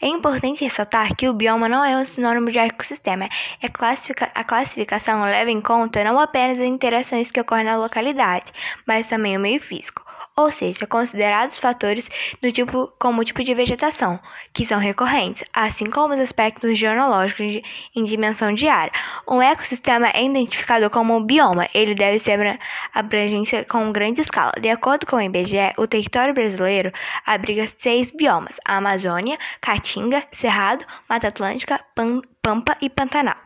É importante ressaltar que o bioma não é um sinônimo de ecossistema. É classifica a classificação leva em conta não apenas as interações que ocorrem na localidade, mas também o meio físico ou seja, considerados fatores do tipo como tipo de vegetação, que são recorrentes, assim como os aspectos geológicos de, em dimensão diária. Um ecossistema é identificado como um bioma, ele deve ser abrangência com grande escala. De acordo com o IBGE, o território brasileiro abriga seis biomas: a Amazônia, Caatinga, Cerrado, Mata Atlântica, Pampa e Pantanal.